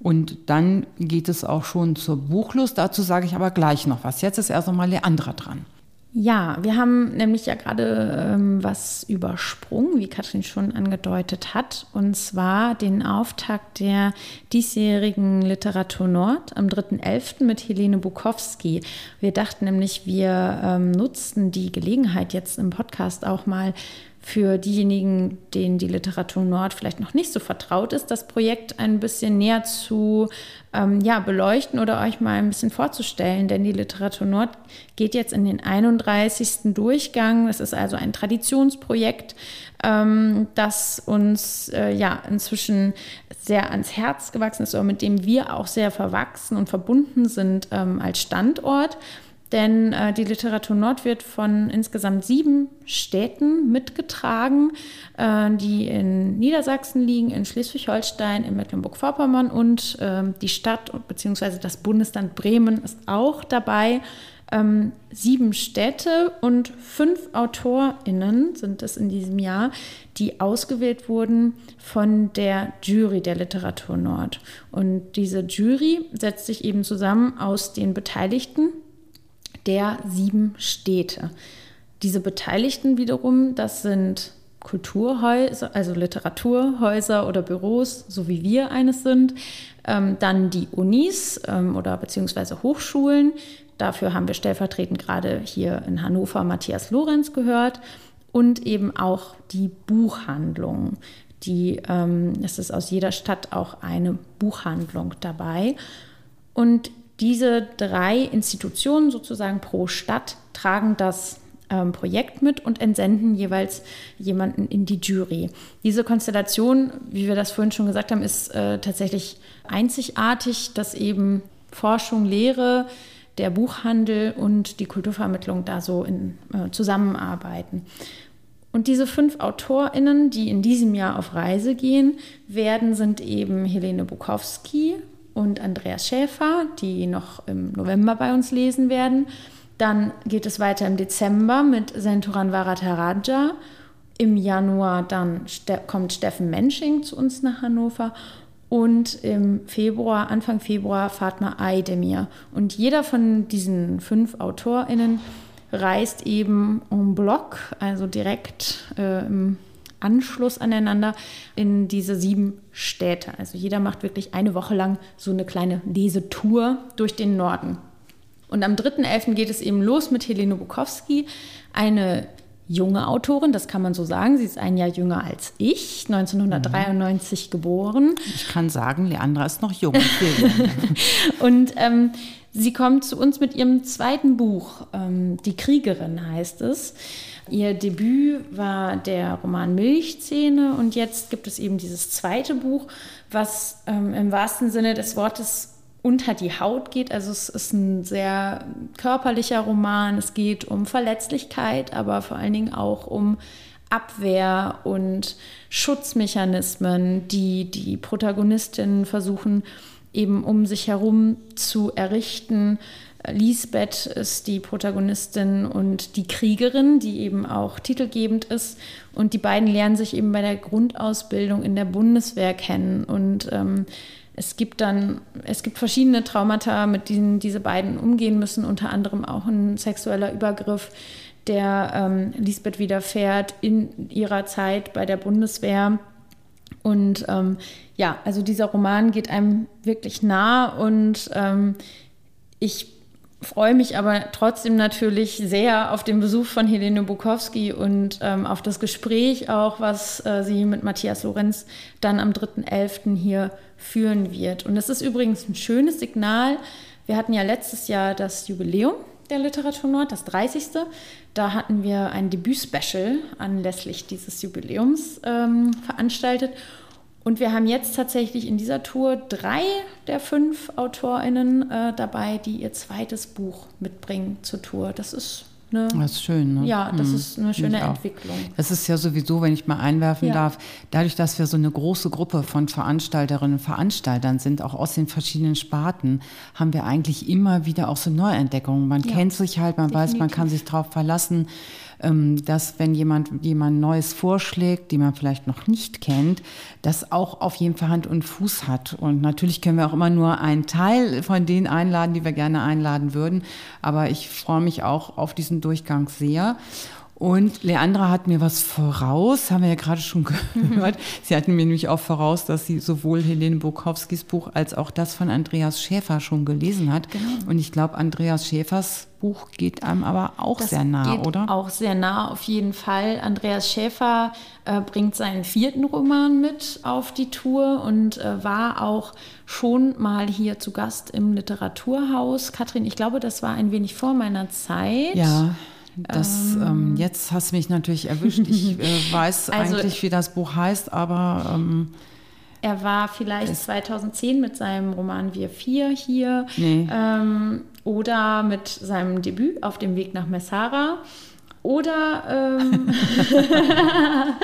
Und dann geht es auch schon zur Buchlust. Dazu sage ich aber gleich noch was. Jetzt ist erst noch mal Leandra dran.
Ja, wir haben nämlich ja gerade ähm, was übersprungen, wie Katrin schon angedeutet hat, und zwar den Auftakt der diesjährigen Literatur Nord am 3.11. mit Helene Bukowski. Wir dachten nämlich, wir ähm, nutzten die Gelegenheit jetzt im Podcast auch mal für diejenigen, denen die Literatur Nord vielleicht noch nicht so vertraut ist, das Projekt ein bisschen näher zu ähm, ja, beleuchten oder euch mal ein bisschen vorzustellen. Denn die Literatur Nord geht jetzt in den 31. Durchgang. Das ist also ein Traditionsprojekt, ähm, das uns äh, ja inzwischen sehr ans Herz gewachsen ist, oder mit dem wir auch sehr verwachsen und verbunden sind ähm, als Standort. Denn äh, die Literatur Nord wird von insgesamt sieben Städten mitgetragen, äh, die in Niedersachsen liegen, in Schleswig-Holstein, in Mecklenburg-Vorpommern und äh, die Stadt bzw. das Bundesland Bremen ist auch dabei. Ähm, sieben Städte und fünf AutorInnen sind es in diesem Jahr, die ausgewählt wurden von der Jury der Literatur Nord. Und diese Jury setzt sich eben zusammen aus den Beteiligten der sieben Städte. Diese Beteiligten wiederum, das sind Kulturhäuser, also Literaturhäuser oder Büros, so wie wir eines sind. Ähm, dann die Unis ähm, oder beziehungsweise Hochschulen. Dafür haben wir stellvertretend gerade hier in Hannover Matthias Lorenz gehört. Und eben auch die Buchhandlung. Die, ähm, es ist aus jeder Stadt auch eine Buchhandlung dabei. Und diese drei Institutionen sozusagen pro Stadt tragen das ähm, Projekt mit und entsenden jeweils jemanden in die Jury. Diese Konstellation, wie wir das vorhin schon gesagt haben, ist äh, tatsächlich einzigartig, dass eben Forschung, Lehre, der Buchhandel und die Kulturvermittlung da so in, äh, zusammenarbeiten. Und diese fünf AutorInnen, die in diesem Jahr auf Reise gehen werden, sind eben Helene Bukowski, und Andreas Schäfer, die noch im November bei uns lesen werden. Dann geht es weiter im Dezember mit Senturan Varataraja. Im Januar dann kommt Steffen Mensching zu uns nach Hannover und im Februar, Anfang Februar, Fatma Aydemir. Und jeder von diesen fünf AutorInnen reist eben en bloc, also direkt äh, im Anschluss aneinander in diese sieben Städte. Also jeder macht wirklich eine Woche lang so eine kleine Lesetour durch den Norden. Und am 3.11. geht es eben los mit Helene Bukowski, eine junge Autorin, das kann man so sagen. Sie ist ein Jahr jünger als ich, 1993 mhm. geboren.
Ich kann sagen, Leandra ist noch jung.
und ähm, sie kommt zu uns mit ihrem zweiten Buch, ähm, Die Kriegerin heißt es. Ihr Debüt war der Roman Milchzähne und jetzt gibt es eben dieses zweite Buch, was ähm, im wahrsten Sinne des Wortes unter die Haut geht. Also es ist ein sehr körperlicher Roman. Es geht um Verletzlichkeit, aber vor allen Dingen auch um Abwehr und Schutzmechanismen, die die Protagonistinnen versuchen eben um sich herum zu errichten. Lisbeth ist die Protagonistin und die Kriegerin, die eben auch titelgebend ist. Und die beiden lernen sich eben bei der Grundausbildung in der Bundeswehr kennen. Und ähm, es gibt dann, es gibt verschiedene Traumata, mit denen diese beiden umgehen müssen, unter anderem auch ein sexueller Übergriff, der ähm, Lisbeth widerfährt in ihrer Zeit bei der Bundeswehr. Und ähm, ja, also dieser Roman geht einem wirklich nah und ähm, ich freue mich aber trotzdem natürlich sehr auf den Besuch von Helene Bukowski und ähm, auf das Gespräch auch, was äh, sie mit Matthias Lorenz dann am 3.11. hier führen wird. Und es ist übrigens ein schönes Signal. Wir hatten ja letztes Jahr das Jubiläum der Literatur Nord, das 30. Da hatten wir ein Debüt-Special anlässlich dieses Jubiläums ähm, veranstaltet. Und wir haben jetzt tatsächlich in dieser Tour drei der fünf AutorInnen äh, dabei, die ihr zweites Buch mitbringen zur Tour. Das ist eine,
das ist schön, ne?
Ja, das mhm. ist eine schöne Entwicklung.
Das ist ja sowieso, wenn ich mal einwerfen ja. darf, dadurch, dass wir so eine große Gruppe von Veranstalterinnen und Veranstaltern sind, auch aus den verschiedenen Sparten, haben wir eigentlich immer wieder auch so Neuentdeckungen. Man ja. kennt sich halt, man Definitiv. weiß, man kann sich darauf verlassen. Ähm, dass wenn jemand jemand Neues vorschlägt, die man vielleicht noch nicht kennt, das auch auf jeden Fall Hand und Fuß hat. Und natürlich können wir auch immer nur einen Teil von denen einladen, die wir gerne einladen würden. Aber ich freue mich auch auf diesen Durchgang sehr. Und Leandra hat mir was voraus, haben wir ja gerade schon gehört. Sie hatten mir nämlich auch voraus, dass sie sowohl Helene Bukowskis Buch als auch das von Andreas Schäfer schon gelesen hat. Genau. Und ich glaube, Andreas Schäfers Buch geht einem aber auch das sehr nah,
geht
oder?
Auch sehr nah, auf jeden Fall. Andreas Schäfer äh, bringt seinen vierten Roman mit auf die Tour und äh, war auch schon mal hier zu Gast im Literaturhaus. Katrin, ich glaube, das war ein wenig vor meiner Zeit.
Ja. Das, ähm, ähm, jetzt hast du mich natürlich erwischt. Ich äh, weiß also, eigentlich, wie das Buch heißt, aber. Ähm,
er war vielleicht 2010 mit seinem Roman Wir Vier hier nee. ähm, oder mit seinem Debüt auf dem Weg nach Messara. Oder, ähm,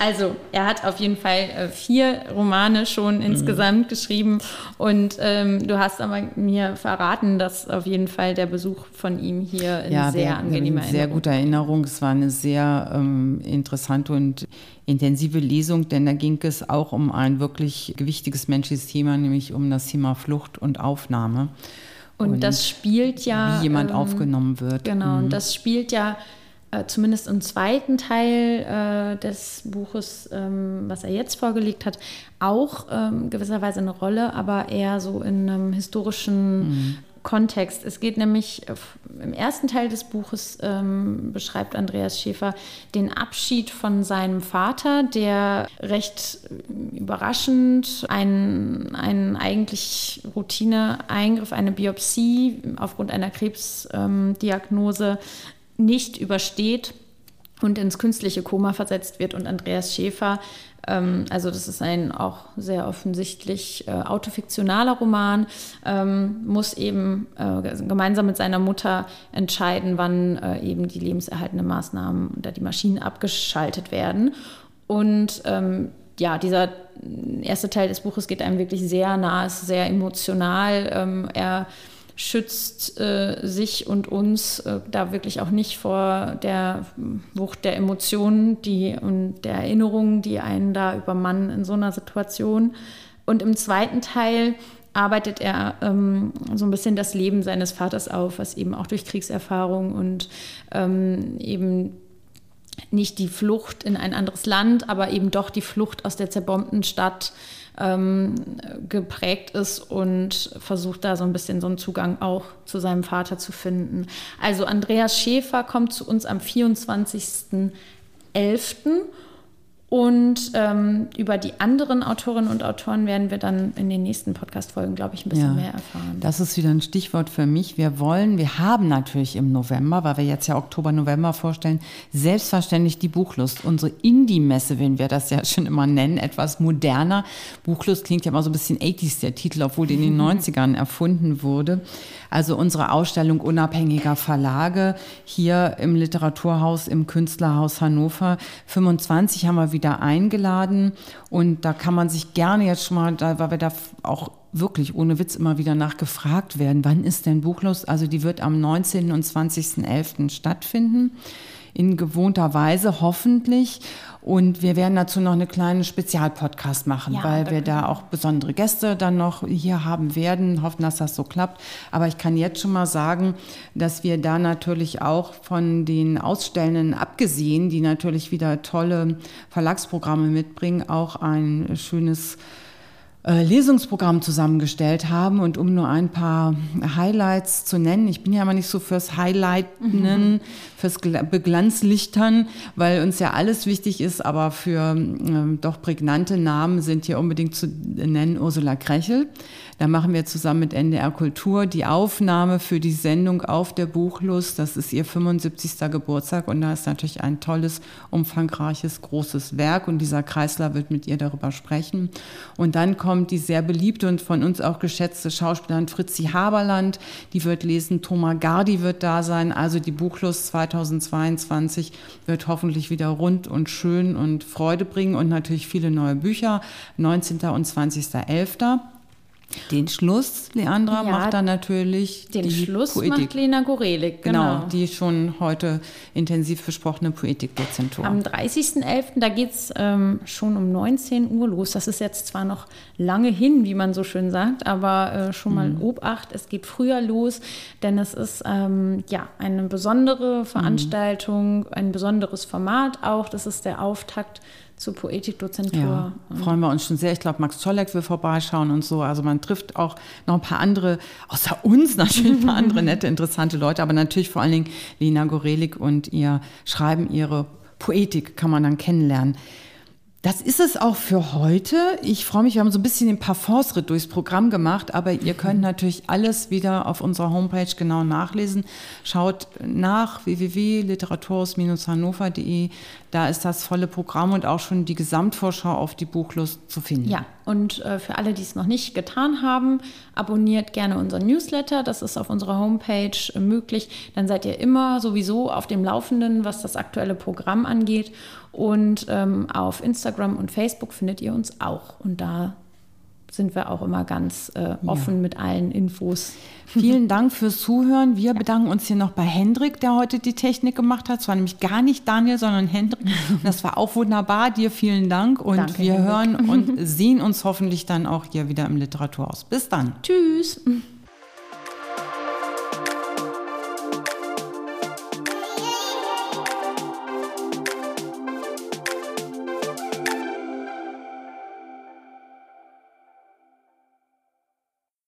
also er hat auf jeden Fall äh, vier Romane schon mhm. insgesamt geschrieben und ähm, du hast aber mir verraten, dass auf jeden Fall der Besuch von ihm hier in ja, sehr angenehmer
Erinnerung. Sehr gute Erinnerung. Es war eine sehr ähm, interessante und intensive Lesung, denn da ging es auch um ein wirklich gewichtiges menschliches Thema, nämlich um das Thema Flucht und Aufnahme.
Und, und das spielt ja.
Wie jemand ähm, aufgenommen wird.
Genau, mhm. und das spielt ja äh, zumindest im zweiten Teil äh, des Buches, ähm, was er jetzt vorgelegt hat, auch ähm, gewisserweise eine Rolle, aber eher so in einem historischen mhm. Kontext. Es geht nämlich im ersten Teil des Buches ähm, beschreibt Andreas Schäfer den Abschied von seinem Vater, der recht überraschend einen, einen eigentlich Routineeingriff, eine Biopsie aufgrund einer Krebsdiagnose ähm, nicht übersteht und ins künstliche Koma versetzt wird. Und Andreas Schäfer, ähm, also das ist ein auch sehr offensichtlich äh, autofiktionaler Roman, ähm, muss eben äh, gemeinsam mit seiner Mutter entscheiden, wann äh, eben die lebenserhaltenden Maßnahmen oder die Maschinen abgeschaltet werden. Und ähm, ja, dieser erste Teil des Buches geht einem wirklich sehr nah, ist sehr emotional. Ähm, er schützt äh, sich und uns äh, da wirklich auch nicht vor der Wucht der Emotionen die, und der Erinnerungen, die einen da übermannen in so einer Situation. Und im zweiten Teil arbeitet er ähm, so ein bisschen das Leben seines Vaters auf, was eben auch durch Kriegserfahrung und ähm, eben nicht die Flucht in ein anderes Land, aber eben doch die Flucht aus der zerbombten Stadt ähm, geprägt ist und versucht da so ein bisschen so einen Zugang auch zu seinem Vater zu finden. Also Andreas Schäfer kommt zu uns am 24.11. Und ähm, über die anderen Autorinnen und Autoren werden wir dann in den nächsten Podcast-Folgen, glaube ich, ein bisschen ja, mehr erfahren.
Das ist wieder ein Stichwort für mich. Wir wollen, wir haben natürlich im November, weil wir jetzt ja Oktober, November vorstellen, selbstverständlich die Buchlust. Unsere Indie-Messe, wenn wir das ja schon immer nennen, etwas moderner. Buchlust klingt ja immer so ein bisschen 80s, der Titel, obwohl die in den 90ern erfunden wurde. Also unsere Ausstellung unabhängiger Verlage hier im Literaturhaus, im Künstlerhaus Hannover. 25 haben wir wieder eingeladen und da kann man sich gerne jetzt schon mal, da, weil wir da auch wirklich ohne Witz immer wieder nachgefragt werden, wann ist denn Buchlos? Also die wird am 19. und 20.11. stattfinden in gewohnter Weise hoffentlich. Und wir werden dazu noch eine kleine Spezialpodcast machen, ja, weil wir da auch besondere Gäste dann noch hier haben werden, hoffen, dass das so klappt. Aber ich kann jetzt schon mal sagen, dass wir da natürlich auch von den Ausstellenden abgesehen, die natürlich wieder tolle Verlagsprogramme mitbringen, auch ein schönes Lesungsprogramm zusammengestellt haben. Und um nur ein paar Highlights zu nennen, ich bin ja immer nicht so fürs Highlighten, mhm. fürs Beglanzlichtern, weil uns ja alles wichtig ist, aber für äh, doch prägnante Namen sind hier unbedingt zu nennen Ursula Krechel. Da machen wir zusammen mit NDR Kultur die Aufnahme für die Sendung auf der Buchlust. Das ist ihr 75. Geburtstag und da ist natürlich ein tolles, umfangreiches, großes Werk und dieser Kreisler wird mit ihr darüber sprechen. Und dann kommt die sehr beliebte und von uns auch geschätzte Schauspielerin Fritzi Haberland, die wird lesen, Thomas Gardi wird da sein. Also die Buchlust 2022 wird hoffentlich wieder rund und schön und Freude bringen und natürlich viele neue Bücher. 19. und 20.11. Den Schluss, Leandra, ja, macht dann natürlich
den die Schluss Poetik. macht Lena Gorelik,
genau. genau. die schon heute intensiv besprochene Poetikdozentur.
Am 30.11., da geht es ähm, schon um 19 Uhr los. Das ist jetzt zwar noch lange hin, wie man so schön sagt, aber äh, schon mal mhm. Obacht, es geht früher los, denn es ist ähm, ja eine besondere Veranstaltung, mhm. ein besonderes Format auch. Das ist der Auftakt zur Poetikdozentur. Ja,
freuen wir uns schon sehr. Ich glaube, Max Zolleck will vorbeischauen und so. Also man trifft auch noch ein paar andere, außer uns natürlich ein paar andere nette, interessante Leute, aber natürlich vor allen Dingen Lena Gorelik und ihr Schreiben, ihre Poetik kann man dann kennenlernen. Das ist es auch für heute. Ich freue mich, wir haben so ein bisschen den Parforce-Ritt durchs Programm gemacht, aber ihr könnt natürlich alles wieder auf unserer Homepage genau nachlesen. Schaut nach www.literaturhaus-hannover.de. Da ist das volle Programm und auch schon die Gesamtvorschau auf die Buchlust zu finden.
Ja, und äh, für alle, die es noch nicht getan haben, abonniert gerne unseren Newsletter. Das ist auf unserer Homepage äh, möglich. Dann seid ihr immer sowieso auf dem Laufenden, was das aktuelle Programm angeht. Und ähm, auf Instagram und Facebook findet ihr uns auch. Und da sind wir auch immer ganz äh, offen ja. mit allen Infos.
Vielen Dank fürs Zuhören. Wir ja. bedanken uns hier noch bei Hendrik, der heute die Technik gemacht hat. Es war nämlich gar nicht Daniel, sondern Hendrik. Das war auch wunderbar. Dir vielen Dank. Und Danke, wir Hendrik. hören und sehen uns hoffentlich dann auch hier wieder im Literaturhaus. Bis dann.
Tschüss.